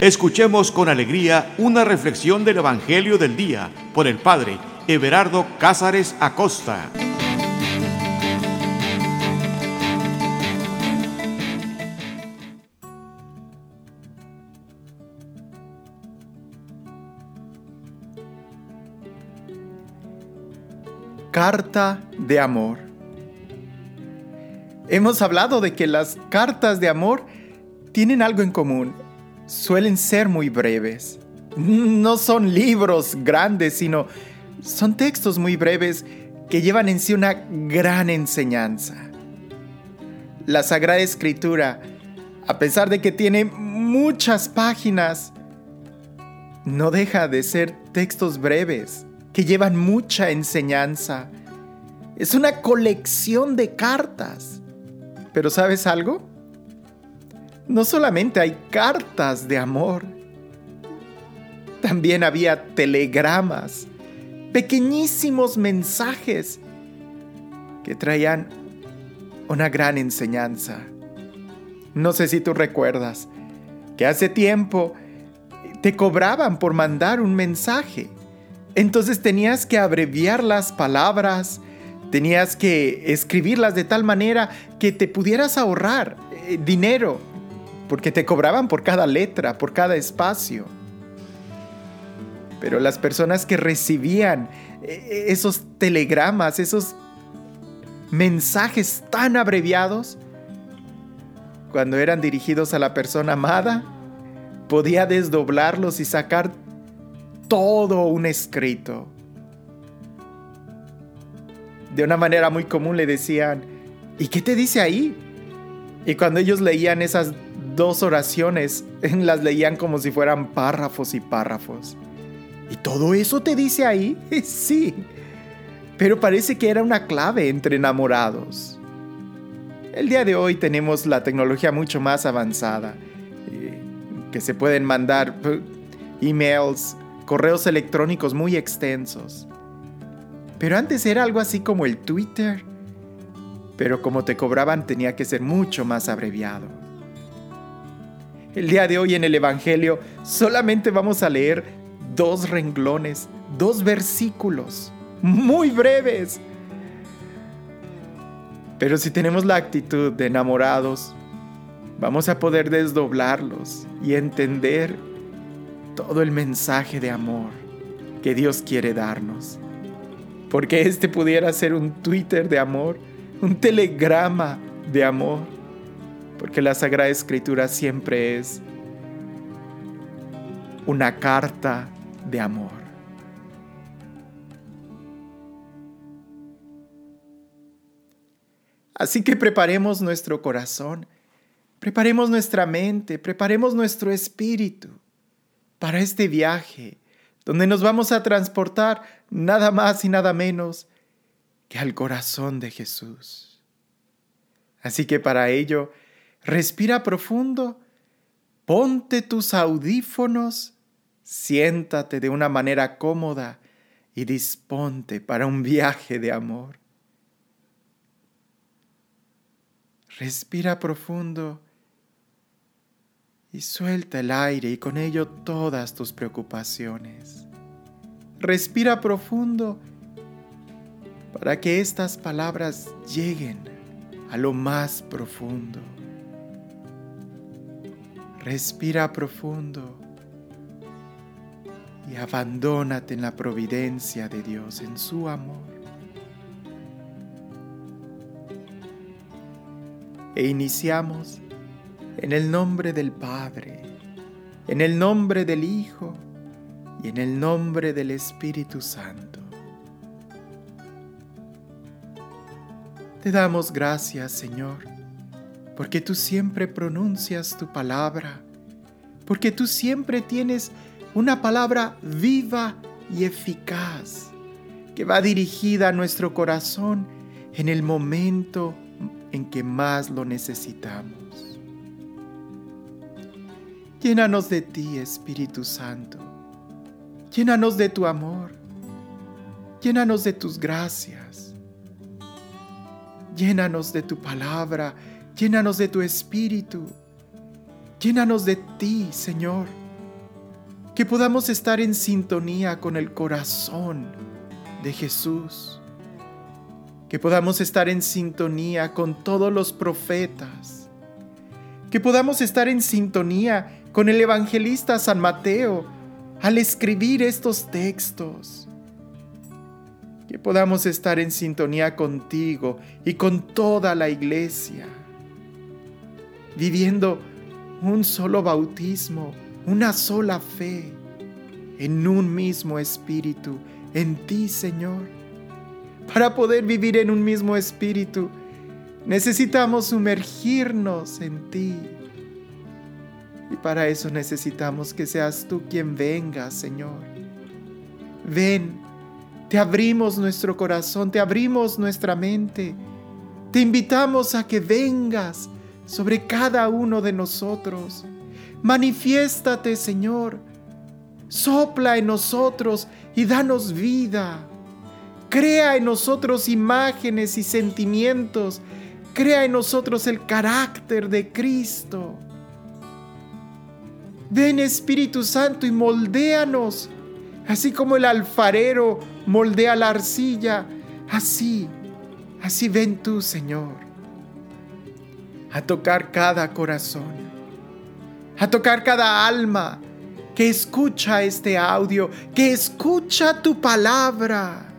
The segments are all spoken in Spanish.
Escuchemos con alegría una reflexión del Evangelio del Día por el Padre Everardo Cázares Acosta. Carta de amor. Hemos hablado de que las cartas de amor tienen algo en común suelen ser muy breves. No son libros grandes, sino son textos muy breves que llevan en sí una gran enseñanza. La Sagrada Escritura, a pesar de que tiene muchas páginas, no deja de ser textos breves que llevan mucha enseñanza. Es una colección de cartas. Pero ¿sabes algo? No solamente hay cartas de amor, también había telegramas, pequeñísimos mensajes que traían una gran enseñanza. No sé si tú recuerdas que hace tiempo te cobraban por mandar un mensaje. Entonces tenías que abreviar las palabras, tenías que escribirlas de tal manera que te pudieras ahorrar eh, dinero porque te cobraban por cada letra, por cada espacio. Pero las personas que recibían eh, esos telegramas, esos mensajes tan abreviados, cuando eran dirigidos a la persona amada, podía desdoblarlos y sacar todo un escrito. De una manera muy común le decían, ¿y qué te dice ahí? Y cuando ellos leían esas dos oraciones, las leían como si fueran párrafos y párrafos. ¿Y todo eso te dice ahí? Sí, pero parece que era una clave entre enamorados. El día de hoy tenemos la tecnología mucho más avanzada, eh, que se pueden mandar eh, emails, correos electrónicos muy extensos. Pero antes era algo así como el Twitter, pero como te cobraban tenía que ser mucho más abreviado. El día de hoy en el Evangelio solamente vamos a leer dos renglones, dos versículos, muy breves. Pero si tenemos la actitud de enamorados, vamos a poder desdoblarlos y entender todo el mensaje de amor que Dios quiere darnos. Porque este pudiera ser un Twitter de amor, un telegrama de amor porque la Sagrada Escritura siempre es una carta de amor. Así que preparemos nuestro corazón, preparemos nuestra mente, preparemos nuestro espíritu para este viaje donde nos vamos a transportar nada más y nada menos que al corazón de Jesús. Así que para ello, Respira profundo, ponte tus audífonos, siéntate de una manera cómoda y disponte para un viaje de amor. Respira profundo y suelta el aire y con ello todas tus preocupaciones. Respira profundo para que estas palabras lleguen a lo más profundo. Respira profundo y abandónate en la providencia de Dios, en su amor. E iniciamos en el nombre del Padre, en el nombre del Hijo y en el nombre del Espíritu Santo. Te damos gracias, Señor porque tú siempre pronuncias tu palabra, porque tú siempre tienes una palabra viva y eficaz que va dirigida a nuestro corazón en el momento en que más lo necesitamos. Llénanos de ti, Espíritu Santo. Llénanos de tu amor. Llénanos de tus gracias. Llénanos de tu palabra Llénanos de tu espíritu. Llénanos de ti, Señor, que podamos estar en sintonía con el corazón de Jesús, que podamos estar en sintonía con todos los profetas, que podamos estar en sintonía con el evangelista San Mateo al escribir estos textos, que podamos estar en sintonía contigo y con toda la iglesia, viviendo un solo bautismo, una sola fe, en un mismo espíritu, en ti, Señor. Para poder vivir en un mismo espíritu, necesitamos sumergirnos en ti. Y para eso necesitamos que seas tú quien venga, Señor. Ven, te abrimos nuestro corazón, te abrimos nuestra mente. Te invitamos a que vengas sobre cada uno de nosotros. Manifiéstate, Señor. Sopla en nosotros y danos vida. Crea en nosotros imágenes y sentimientos. Crea en nosotros el carácter de Cristo. Ven Espíritu Santo y moldéanos, así como el alfarero moldea la arcilla, así, así ven tú, Señor a tocar cada corazón, a tocar cada alma que escucha este audio, que escucha tu palabra.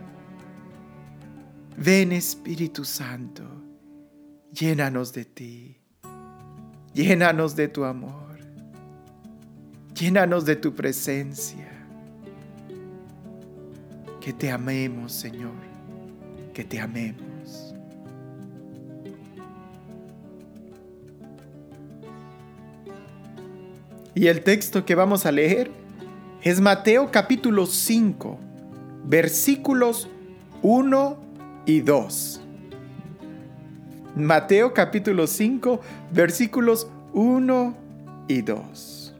Ven Espíritu Santo, llénanos de ti, llénanos de tu amor, llénanos de tu presencia. Que te amemos, Señor, que te amemos. Y el texto que vamos a leer es Mateo capítulo 5, versículos 1 y 2. Mateo capítulo 5, versículos 1 y 2.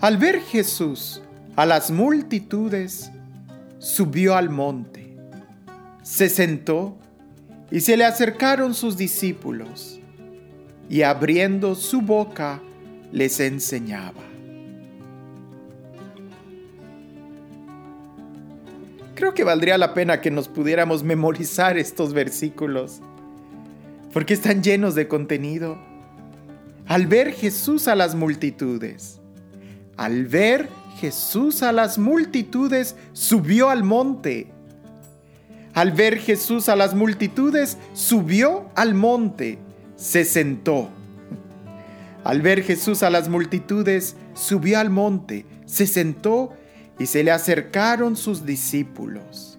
Al ver Jesús a las multitudes, subió al monte, se sentó y se le acercaron sus discípulos y abriendo su boca les enseñaba. Creo que valdría la pena que nos pudiéramos memorizar estos versículos, porque están llenos de contenido. Al ver Jesús a las multitudes, al ver Jesús a las multitudes, subió al monte. Al ver Jesús a las multitudes, subió al monte se sentó. Al ver Jesús a las multitudes, subió al monte, se sentó y se le acercaron sus discípulos.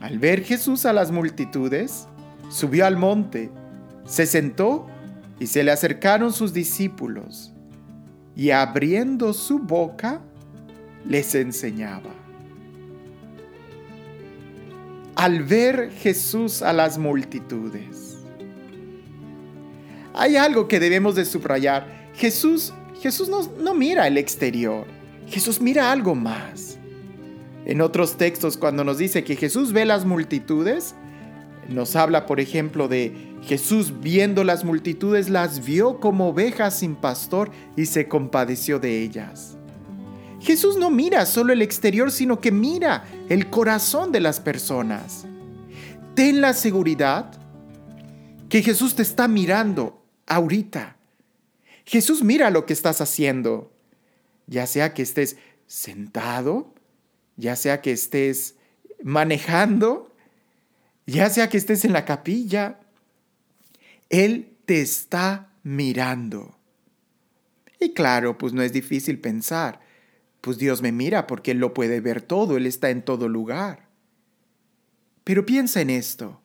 Al ver Jesús a las multitudes, subió al monte, se sentó y se le acercaron sus discípulos, y abriendo su boca, les enseñaba. Al ver Jesús a las multitudes, hay algo que debemos de subrayar. Jesús, Jesús no, no mira el exterior. Jesús mira algo más. En otros textos, cuando nos dice que Jesús ve las multitudes, nos habla, por ejemplo, de Jesús viendo las multitudes, las vio como ovejas sin pastor y se compadeció de ellas. Jesús no mira solo el exterior, sino que mira el corazón de las personas. Ten la seguridad que Jesús te está mirando ahorita. Jesús mira lo que estás haciendo, ya sea que estés sentado, ya sea que estés manejando, ya sea que estés en la capilla. Él te está mirando. Y claro, pues no es difícil pensar, pues Dios me mira porque Él lo puede ver todo, Él está en todo lugar. Pero piensa en esto,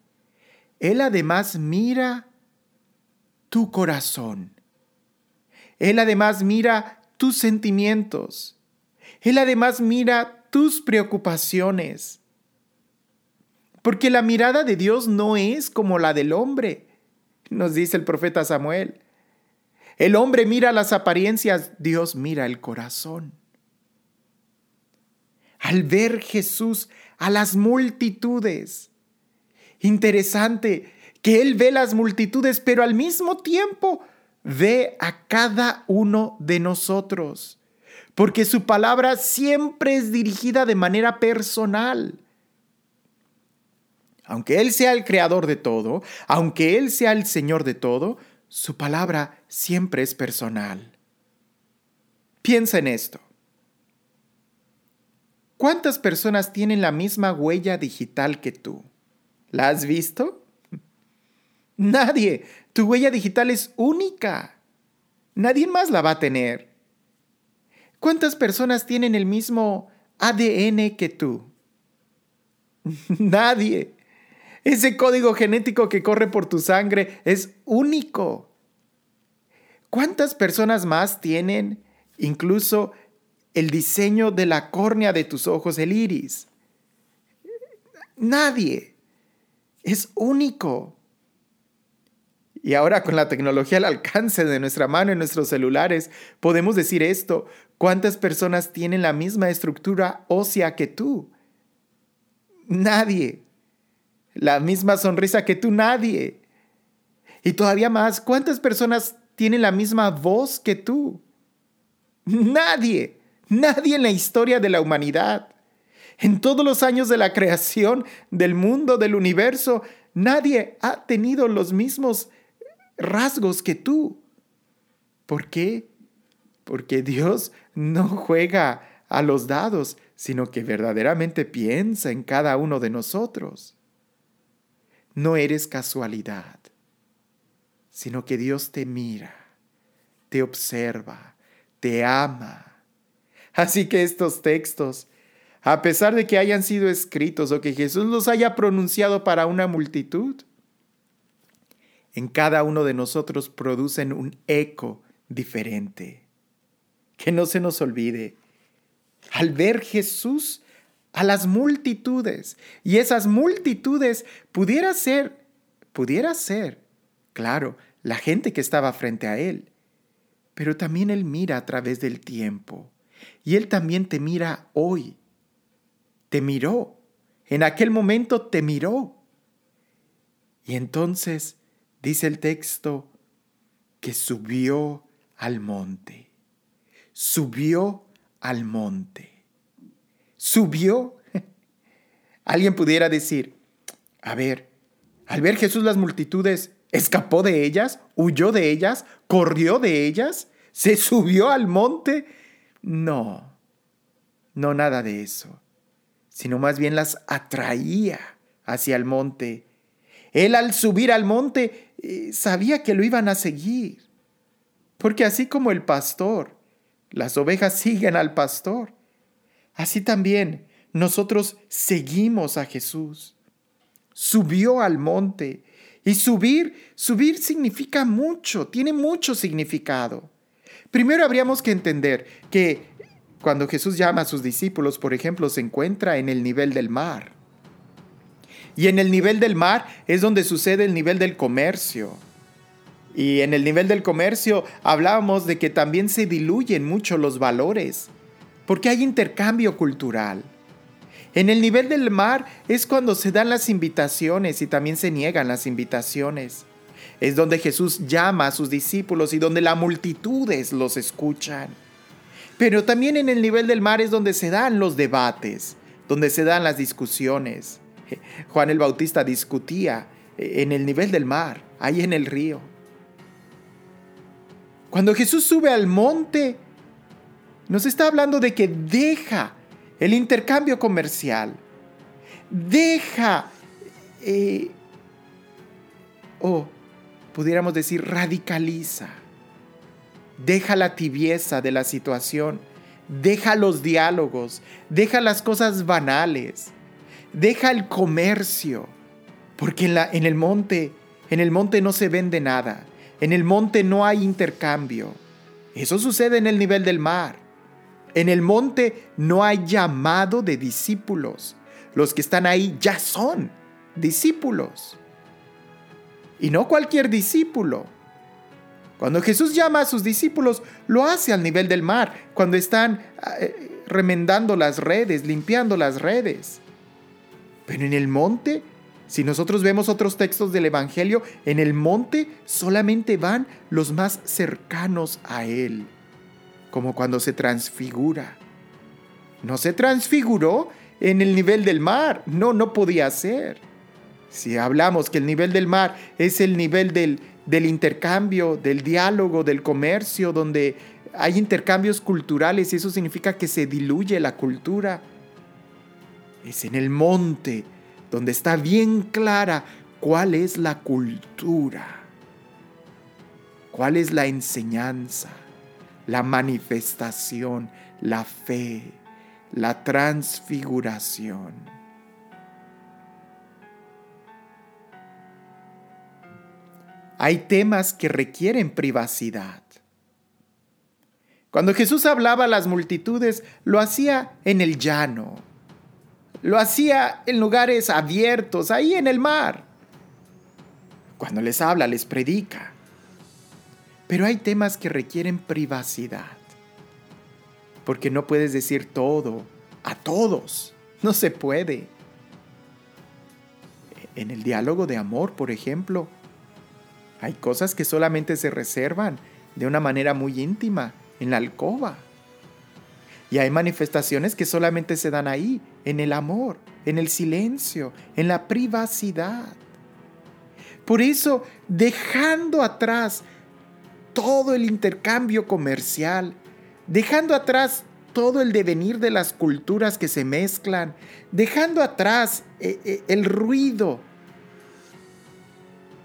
Él además mira tu corazón. Él además mira tus sentimientos. Él además mira tus preocupaciones. Porque la mirada de Dios no es como la del hombre, nos dice el profeta Samuel. El hombre mira las apariencias, Dios mira el corazón. Al ver Jesús a las multitudes, interesante, que Él ve las multitudes, pero al mismo tiempo ve a cada uno de nosotros, porque su palabra siempre es dirigida de manera personal. Aunque Él sea el creador de todo, aunque Él sea el Señor de todo, su palabra siempre es personal. Piensa en esto. ¿Cuántas personas tienen la misma huella digital que tú? ¿La has visto? Nadie. Tu huella digital es única. Nadie más la va a tener. ¿Cuántas personas tienen el mismo ADN que tú? Nadie. Ese código genético que corre por tu sangre es único. ¿Cuántas personas más tienen incluso el diseño de la córnea de tus ojos, el iris? Nadie. Es único. Y ahora con la tecnología al alcance de nuestra mano en nuestros celulares, podemos decir esto. ¿Cuántas personas tienen la misma estructura ósea que tú? Nadie. La misma sonrisa que tú, nadie. Y todavía más, ¿cuántas personas tienen la misma voz que tú? Nadie. Nadie en la historia de la humanidad. En todos los años de la creación del mundo, del universo, nadie ha tenido los mismos rasgos que tú. ¿Por qué? Porque Dios no juega a los dados, sino que verdaderamente piensa en cada uno de nosotros. No eres casualidad, sino que Dios te mira, te observa, te ama. Así que estos textos, a pesar de que hayan sido escritos o que Jesús los haya pronunciado para una multitud, en cada uno de nosotros producen un eco diferente. Que no se nos olvide, al ver Jesús a las multitudes, y esas multitudes pudiera ser, pudiera ser, claro, la gente que estaba frente a Él, pero también Él mira a través del tiempo, y Él también te mira hoy. Te miró, en aquel momento te miró. Y entonces Dice el texto que subió al monte. Subió al monte. Subió. Alguien pudiera decir, a ver, al ver Jesús las multitudes, ¿escapó de ellas? ¿Huyó de ellas? ¿Corrió de ellas? ¿Se subió al monte? No, no nada de eso, sino más bien las atraía hacia el monte. Él al subir al monte sabía que lo iban a seguir. Porque así como el pastor, las ovejas siguen al pastor, así también nosotros seguimos a Jesús. Subió al monte. Y subir, subir significa mucho, tiene mucho significado. Primero habríamos que entender que cuando Jesús llama a sus discípulos, por ejemplo, se encuentra en el nivel del mar. Y en el nivel del mar es donde sucede el nivel del comercio. Y en el nivel del comercio hablábamos de que también se diluyen mucho los valores, porque hay intercambio cultural. En el nivel del mar es cuando se dan las invitaciones y también se niegan las invitaciones. Es donde Jesús llama a sus discípulos y donde las multitudes los escuchan. Pero también en el nivel del mar es donde se dan los debates, donde se dan las discusiones. Juan el Bautista discutía en el nivel del mar, ahí en el río. Cuando Jesús sube al monte, nos está hablando de que deja el intercambio comercial, deja, eh, o pudiéramos decir, radicaliza, deja la tibieza de la situación, deja los diálogos, deja las cosas banales, deja el comercio, porque en, la, en el monte, en el monte no se vende nada, en el monte no hay intercambio. Eso sucede en el nivel del mar. En el monte no hay llamado de discípulos. Los que están ahí ya son discípulos. Y no cualquier discípulo. Cuando Jesús llama a sus discípulos, lo hace al nivel del mar, cuando están eh, remendando las redes, limpiando las redes. Pero en el monte Si nosotros vemos otros textos del Evangelio, en el monte solamente van los más cercanos a Él, como cuando se transfigura. No se transfiguró en el nivel del mar, no, no podía ser. Si hablamos que el nivel del mar es el nivel del, del intercambio, del diálogo, del comercio, donde hay intercambios culturales y eso significa que se diluye la cultura. Es en el monte donde está bien clara cuál es la cultura, cuál es la enseñanza, la manifestación, la fe, la transfiguración. Hay temas que requieren privacidad. Cuando Jesús hablaba a las multitudes, lo hacía en el llano, lo hacía en lugares abiertos, ahí en el mar. Cuando les habla, les predica. Pero hay temas que requieren privacidad, porque no puedes decir todo a todos, no se puede. En el diálogo de amor, por ejemplo, hay cosas que solamente se reservan de una manera muy íntima en la alcoba. Y hay manifestaciones que solamente se dan ahí, en el amor, en el silencio, en la privacidad. Por eso, dejando atrás todo el intercambio comercial, dejando atrás todo el devenir de las culturas que se mezclan, dejando atrás eh, eh, el ruido,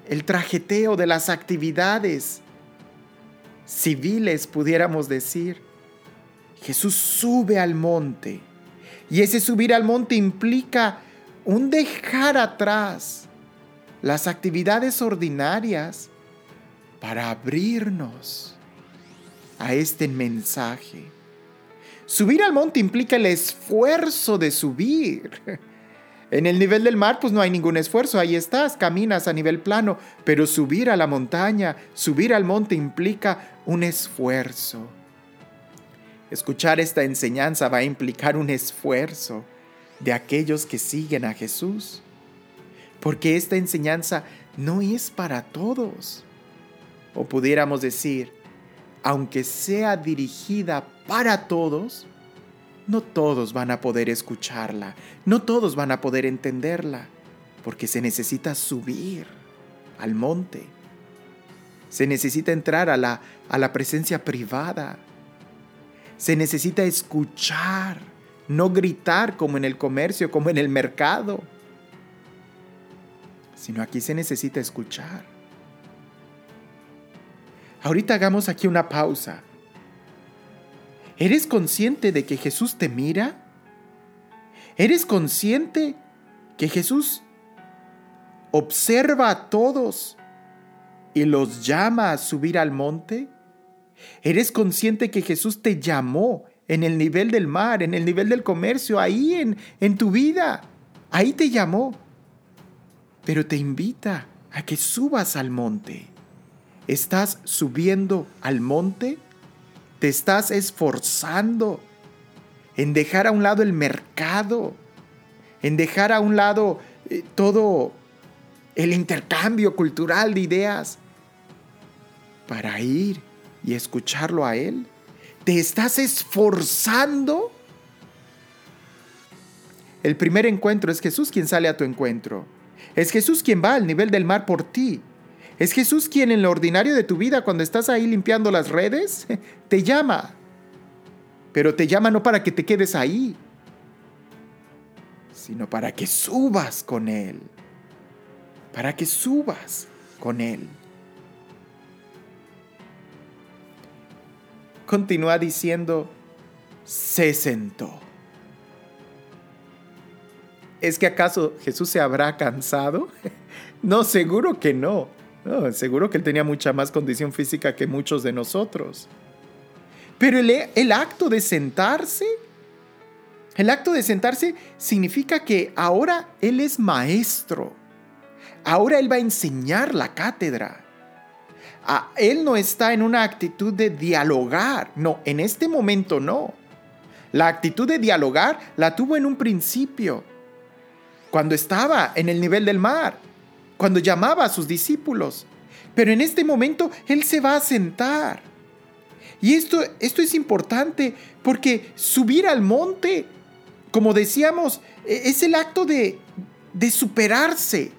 el trajeteo de las actividades civiles, pudiéramos decir. Jesús sube al monte y ese subir al monte implica un dejar atrás las actividades ordinarias para abrirnos a este mensaje. Subir al monte implica el esfuerzo de subir. En el nivel del mar pues no hay ningún esfuerzo, ahí estás, caminas a nivel plano, pero subir a la montaña, subir al monte implica un esfuerzo. Escuchar esta enseñanza va a implicar un esfuerzo de aquellos que siguen a Jesús, porque esta enseñanza no es para todos. O pudiéramos decir, aunque sea dirigida para todos, no todos van a poder escucharla, no todos van a poder entenderla, porque se necesita subir al monte. Se necesita entrar a la, a la presencia privada. Se necesita escuchar, no gritar como en el comercio, como en el mercado, sino aquí se necesita escuchar. Ahorita hagamos aquí una pausa ¿Eres consciente de que Jesús te mira? ¿Eres consciente que Jesús observa a todos y los llama a subir al monte? ¿Eres consciente que Jesús te llamó en el nivel del mar, en el nivel del comercio, ahí en, en tu vida? Ahí te llamó. Pero te invita a que subas al monte. ¿Estás subiendo al monte? Te estás esforzando en dejar a un lado el mercado, en dejar a un lado eh, todo el intercambio cultural de ideas para ir y escucharlo a Él. ¿Te estás esforzando? El primer encuentro es Jesús quien sale a tu encuentro. Es Jesús quien va al nivel del mar por ti. Es Jesús quien en lo ordinario de tu vida, cuando estás ahí limpiando las redes, te llama. Pero te llama no para que te quedes ahí, sino para que subas con Él. Para que subas con Él. Continúa diciendo, se sentó. ¿Es que acaso Jesús se habrá cansado? No, seguro que no seguro que él tenía mucha más condición física que muchos de nosotros. Pero el, el acto de sentarse, el acto de sentarse significa que ahora él es maestro. Ahora él va a enseñar la cátedra. Él no está en una actitud de dialogar. No, en este momento no. La actitud de dialogar la tuvo en un principio. cuando estaba en el nivel del mar, cuando llamaba a sus discípulos. Pero en este momento Él se va a sentar. Y esto, esto es importante porque subir al monte, como decíamos, e, es el acto de, de superarse,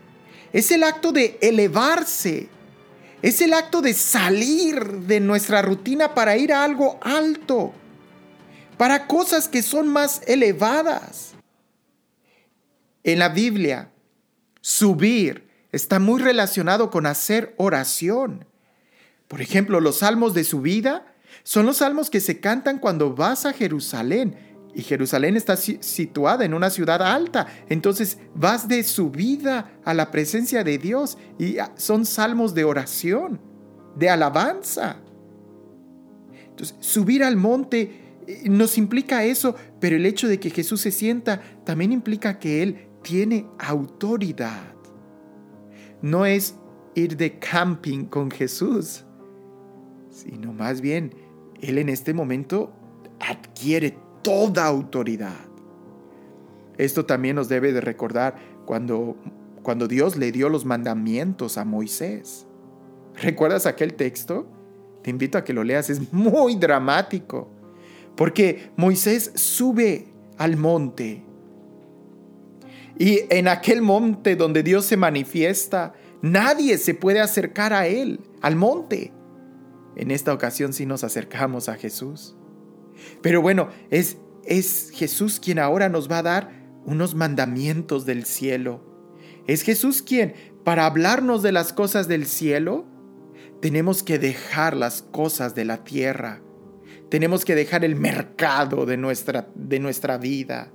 es el acto de elevarse, es el acto de salir de nuestra rutina para ir a algo alto, para cosas que son más elevadas. En la Biblia, subir está muy relacionado con hacer oración. Por ejemplo, los salmos de subida son los salmos que se cantan cuando vas a Jerusalén. Y Jerusalén está situada en una ciudad alta. Entonces vas de subida a la presencia de Dios. Y son salmos de oración, de alabanza. Entonces, subir al monte eh, nos implica eso, pero el hecho de que Jesús se sienta también implica que Él tiene autoridad. No es ir de camping con Jesús, sino más bien Él en este momento adquiere toda autoridad. Esto también nos debe de recordar cuando, cuando Dios le dio los mandamientos a Moisés. ¿Recuerdas aquel texto? Te invito a que lo leas, es muy dramático, porque Moisés sube al monte y en aquel monte donde Dios se manifiesta, nadie se puede acercar a Él, al monte. En esta ocasión sí nos acercamos a Jesús. Pero bueno, es, es Jesús quien ahora nos va a dar unos mandamientos del cielo. Es Jesús quien, para hablarnos de las cosas del cielo, tenemos que dejar las cosas de la tierra. Tenemos que dejar el mercado de nuestra, de nuestra vida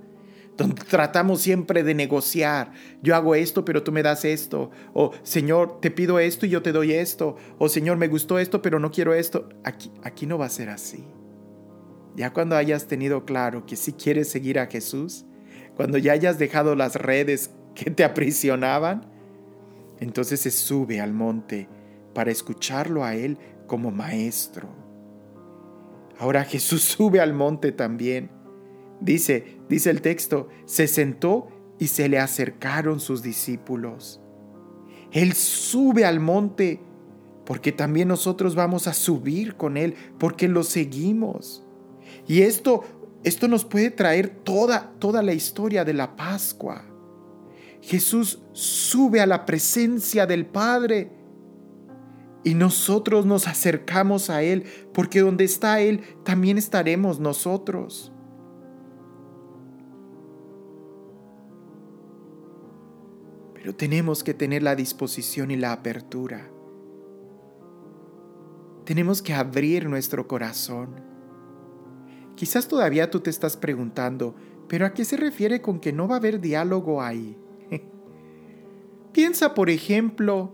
donde tratamos siempre de negociar. Yo hago esto, pero tú me das esto. O Señor, te pido esto y yo te doy esto. O Señor, me gustó esto, pero no quiero esto. Aquí, aquí no va a ser así. Ya cuando hayas tenido claro que sí quieres seguir a Jesús, cuando ya hayas dejado las redes que te aprisionaban, entonces se sube al monte para escucharlo a Él como maestro. Ahora Jesús sube al monte también Dice, dice el texto, se sentó y se le acercaron sus discípulos. Él sube al monte porque también nosotros vamos a subir con Él, porque lo seguimos. Y esto, esto nos puede traer toda, toda la historia de la Pascua. Jesús sube a la presencia del Padre y nosotros nos acercamos a Él, porque donde está Él, también estaremos nosotros. pero tenemos que tener la disposición y la apertura. Tenemos que abrir nuestro corazón. Quizás todavía tú te estás preguntando, pero ¿a qué se refiere con que no va a haber diálogo ahí? Piensa, por ejemplo,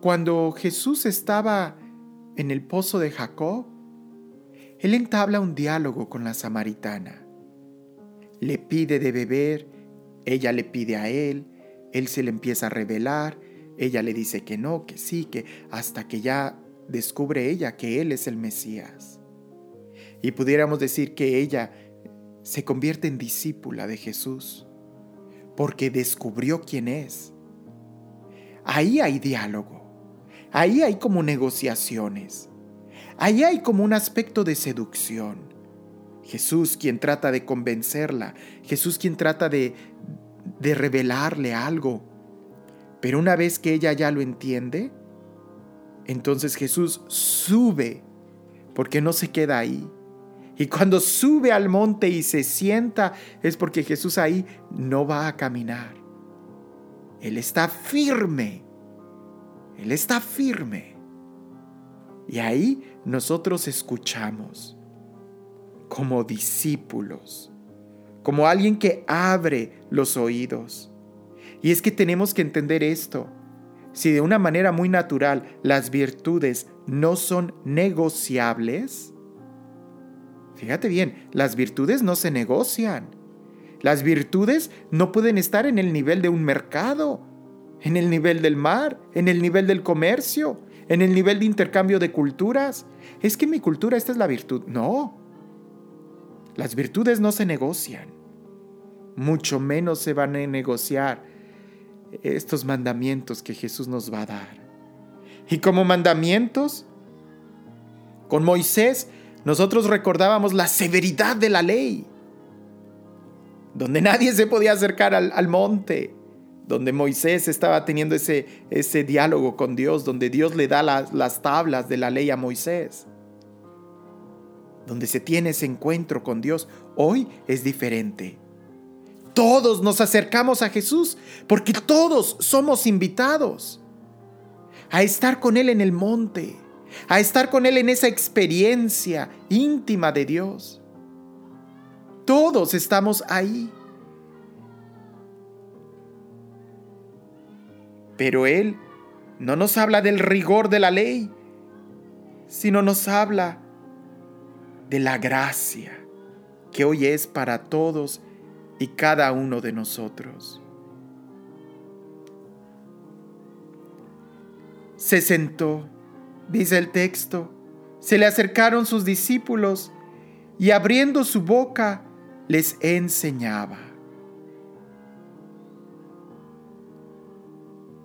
cuando Jesús estaba en el pozo de Jacob, él entabla un diálogo con la samaritana le pide de beber, ella le pide a él, él se le empieza a revelar, ella le dice que no, que sí, que hasta que ya descubre ella que él es el Mesías. Y pudiéramos decir que ella se convierte en discípula de Jesús, porque descubrió quién es. Ahí hay diálogo, ahí hay como negociaciones, ahí hay como un aspecto de seducción. Jesús quien trata de convencerla, Jesús quien trata de, de revelarle algo. Pero una vez que ella ya lo entiende, entonces Jesús sube, porque no se queda ahí. Y cuando sube al monte y se sienta, es porque Jesús ahí no va a caminar. Él está firme. Él está firme. Y ahí nosotros escuchamos como discípulos, como alguien que abre los oídos. Y es que tenemos que entender esto. Si de una manera muy natural las virtudes no son negociables, fíjate bien, las virtudes no se negocian. Las virtudes no pueden estar en el nivel de un mercado, en el nivel del mar, en el nivel del comercio, en el nivel de intercambio de culturas. Es que mi cultura esta es la virtud. No, Las virtudes no se negocian, mucho menos se van a negociar estos mandamientos que Jesús nos va a dar. Y como mandamientos, con Moisés nosotros recordábamos la severidad de la ley, donde nadie se podía acercar al, monte, donde Moisés estaba teniendo ese, ese diálogo con Dios, donde Dios le da las tablas de la ley a Moisés donde se tiene ese encuentro con Dios, hoy es diferente. Todos nos acercamos a Jesús porque todos somos invitados a estar con Él en el monte, a estar con Él en esa experiencia íntima de Dios. Todos estamos ahí. Pero Él no nos habla del rigor de la ley, sino nos habla de la gracia que hoy es para todos y cada uno de nosotros. Se sentó, dice el texto, se le acercaron sus discípulos y abriendo su boca les enseñaba.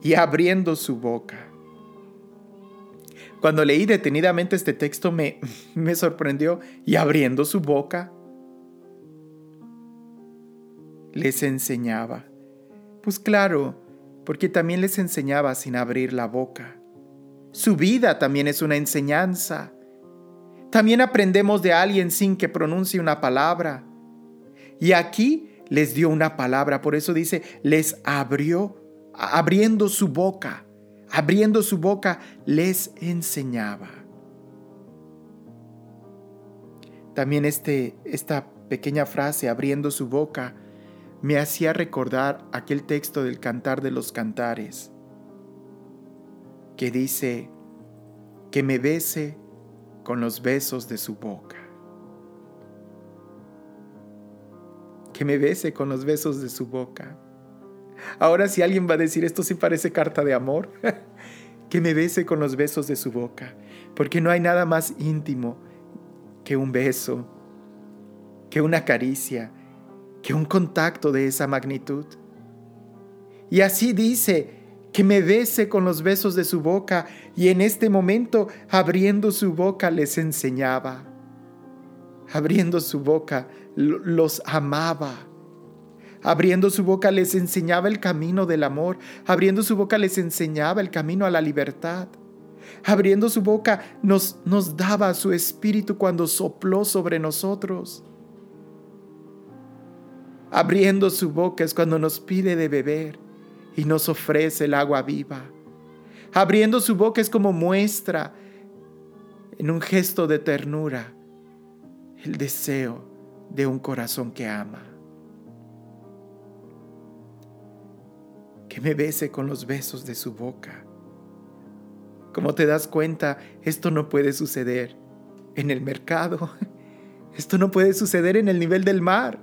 Y abriendo su boca cuando leí detenidamente este texto me, me sorprendió y abriendo su boca les enseñaba. Pues claro, porque también les enseñaba sin abrir la boca. Su vida también es una enseñanza. También aprendemos de alguien sin que pronuncie una palabra. Y aquí les dio una palabra, por eso dice, les abrió, abriendo su boca abriendo su boca, les enseñaba. También este, esta pequeña frase, abriendo su boca, me hacía recordar aquel texto del Cantar de los Cantares, que dice, que me bese con los besos de su boca. Que me bese con los besos de su boca. Ahora si alguien va a decir esto sí parece carta de amor, que me bese con los besos de su boca, porque no hay nada más íntimo que un beso, que una caricia, que un contacto de esa magnitud. Y así dice, que me bese con los besos de su boca, y en este momento, abriendo su boca, les enseñaba. Abriendo su boca, los amaba Abriendo su boca les enseñaba el camino del amor. Abriendo su boca les enseñaba el camino a la libertad. Abriendo su boca nos, nos daba su espíritu cuando sopló sobre nosotros. Abriendo su boca es cuando nos pide de beber y nos ofrece el agua viva. Abriendo su boca es como muestra en un gesto de ternura el deseo de un corazón que ama. que me bese con los besos de su boca. Como te das cuenta, esto no puede suceder en el mercado. Esto no puede suceder en el nivel del mar.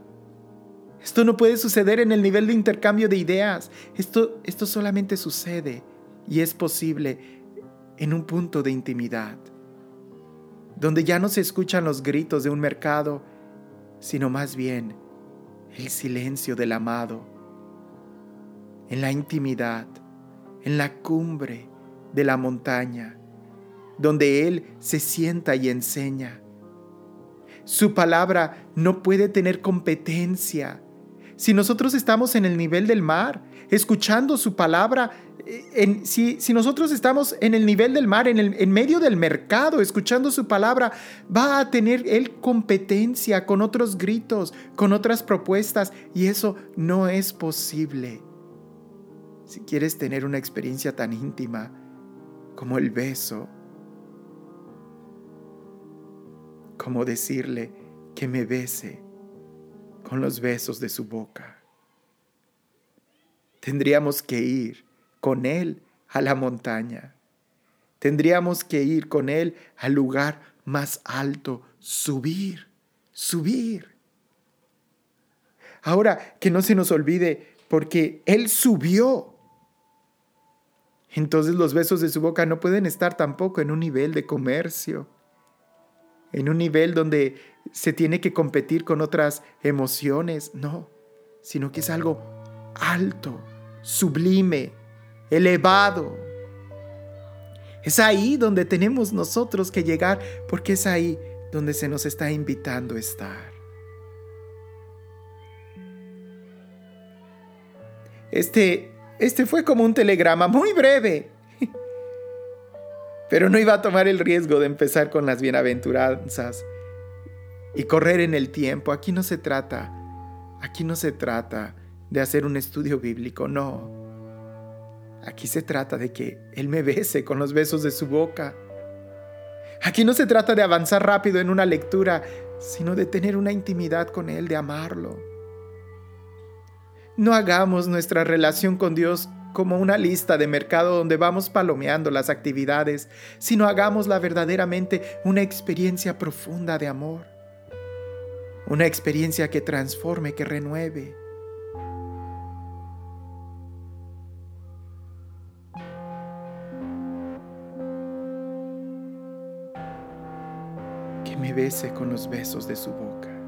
Esto no puede suceder en el nivel de intercambio de ideas. Esto, esto solamente sucede y es posible en un punto de intimidad, donde ya no se escuchan los gritos de un mercado, sino más bien el silencio del amado en la intimidad, en la cumbre de la montaña, donde Él se sienta y enseña. Su palabra no puede tener competencia. Si nosotros estamos en el nivel del mar, escuchando su palabra, eh, si, nosotros estamos en el nivel del mar, en, en medio del mercado, escuchando su palabra, va a tener Él competencia con otros gritos, con otras propuestas, y eso no es posible. Si quieres tener una experiencia tan íntima como el beso, como decirle que me bese con los besos de su boca. Tendríamos que ir con Él a la montaña. Tendríamos que ir con Él al lugar más alto, subir, subir. Ahora, que no se nos olvide, porque Él subió entonces los besos de su boca no pueden estar tampoco en un nivel de comercio. en un nivel donde se tiene que competir con otras emociones, no, sino que es algo alto, sublime, elevado. Es ahí donde tenemos nosotros que llegar porque es ahí donde se nos está invitando a estar. Este, este fue como un telegrama muy breve, pero no iba a tomar el riesgo de empezar con las bienaventuranzas y correr en el tiempo. Aquí no se trata, aquí no se trata de hacer un estudio bíblico, no. Aquí se trata de que Él me bese con los besos de su boca. Aquí no se trata de avanzar rápido en una lectura, sino de tener una intimidad con Él, de amarlo. No hagamos nuestra relación con Dios como una lista de mercado donde vamos palomeando las actividades, sino hagámosla verdaderamente una experiencia profunda de amor. Una experiencia que transforme, que renueve. Que me bese con los besos de su boca.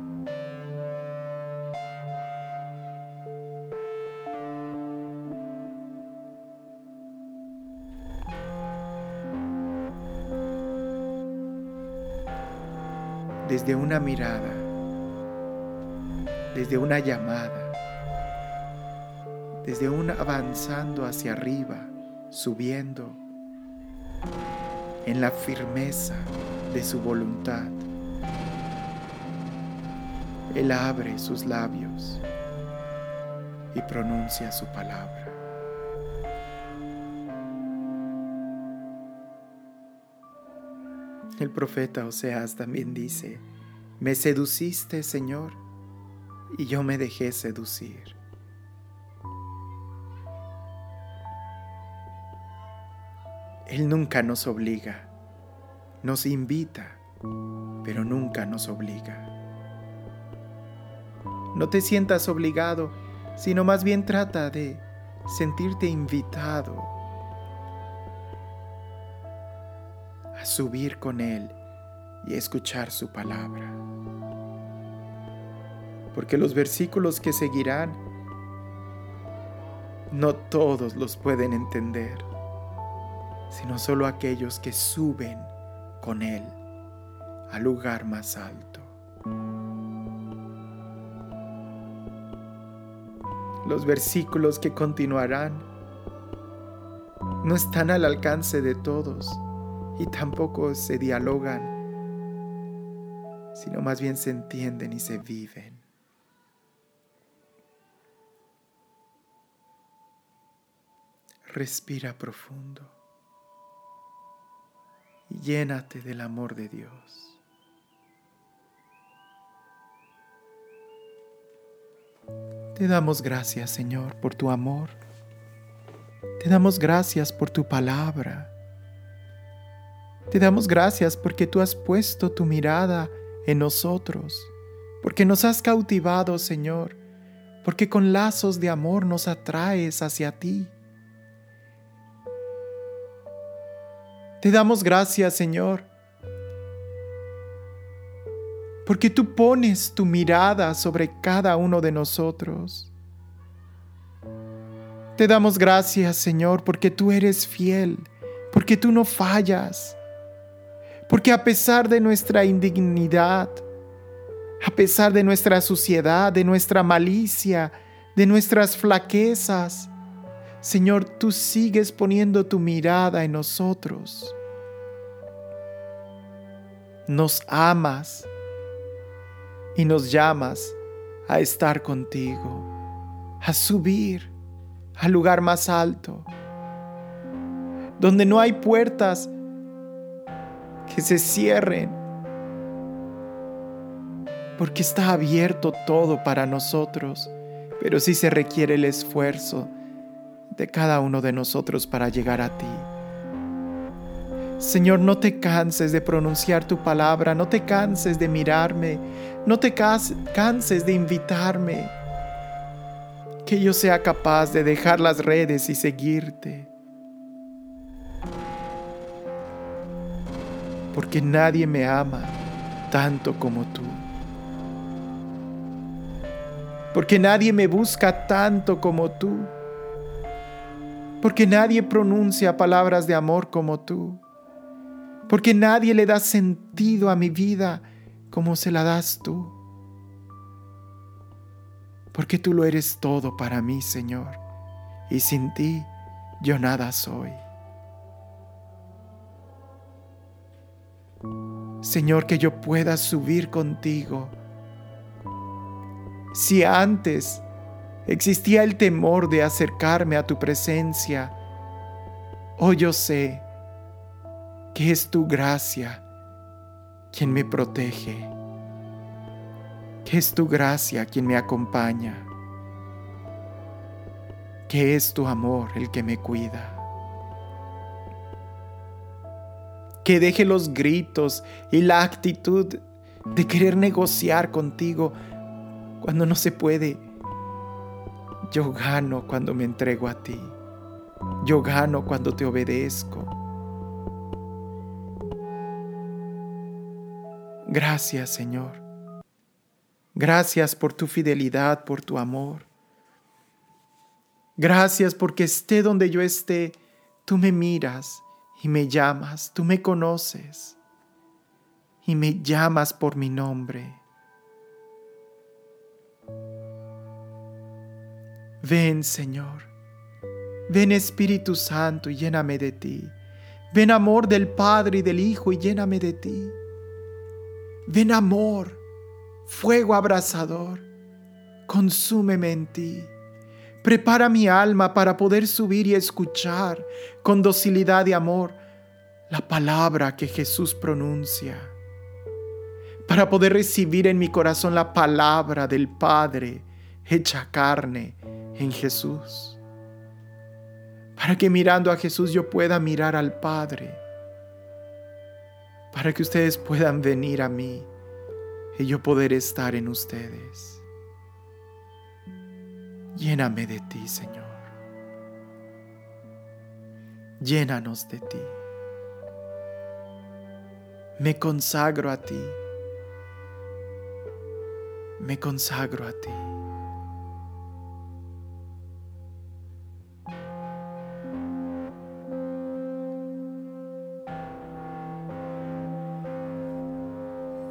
desde una mirada, desde una llamada, desde un avanzando hacia arriba, subiendo en la firmeza de su voluntad. Él abre sus labios y pronuncia su palabra. El profeta Oseas también dice, me seduciste, Señor, y yo me dejé seducir. Él nunca nos obliga, nos invita, pero nunca nos obliga. No te sientas obligado, sino más bien trata de sentirte invitado a subir con Él y escuchar su palabra. Porque los versículos que seguirán, no todos los pueden entender, sino solo aquellos que suben con Él al lugar más alto. Los versículos que continuarán no están al alcance de todos y tampoco se dialogan, sino más bien se entienden y se viven. Respira profundo y llénate del amor de Dios. Te damos gracias, Señor, por tu amor. Te damos gracias por tu palabra. Te damos gracias porque tú has puesto tu mirada en nosotros, porque nos has cautivado, Señor, porque con lazos de amor nos atraes hacia ti. Te damos gracias, Señor, porque tú pones tu mirada sobre cada uno de nosotros. Te damos gracias, Señor, porque tú eres fiel, porque tú no fallas porque a pesar de nuestra indignidad, a pesar de nuestra suciedad, de nuestra malicia, de nuestras flaquezas, Señor, tú sigues poniendo tu mirada en nosotros. Nos amas y nos llamas a estar contigo, a subir al lugar más alto, donde no hay puertas que se cierren, porque está abierto todo para nosotros, pero sí se requiere el esfuerzo de cada uno de nosotros para llegar a ti. Señor, no te canses de pronunciar tu palabra, no te canses de mirarme, no te canses de invitarme, que yo sea capaz de dejar las redes y seguirte. porque nadie me ama tanto como tú. Porque nadie me busca tanto como tú. Porque nadie pronuncia palabras de amor como tú. Porque nadie le da sentido a mi vida como se la das tú. Porque tú lo eres todo para mí, Señor. Y sin ti yo nada soy. Señor, que yo pueda subir contigo. Si antes existía el temor de acercarme a tu presencia, hoy yo sé que es tu gracia quien me protege, que es tu gracia quien me acompaña, que es tu amor el que me cuida. que deje los gritos y la actitud de querer negociar contigo cuando no se puede. Yo gano cuando me entrego a ti. Yo gano cuando te obedezco. Gracias Señor. Gracias por tu fidelidad, por tu amor. Gracias porque esté donde yo esté, tú me miras y me llamas, tú me conoces y me llamas por mi nombre. Ven Señor, ven Espíritu Santo y lléname de ti. Ven amor del Padre y del Hijo y lléname de ti. Ven amor, fuego abrasador, consúmeme en ti. Prepara mi alma para poder subir y escuchar con docilidad y amor la palabra que Jesús pronuncia. Para poder recibir en mi corazón la palabra del Padre hecha carne en Jesús. Para que mirando a Jesús yo pueda mirar al Padre. Para que ustedes puedan venir a mí y yo poder estar en ustedes. Lléname de ti, Señor. Llénanos de ti. Me consagro a ti. Me consagro a ti.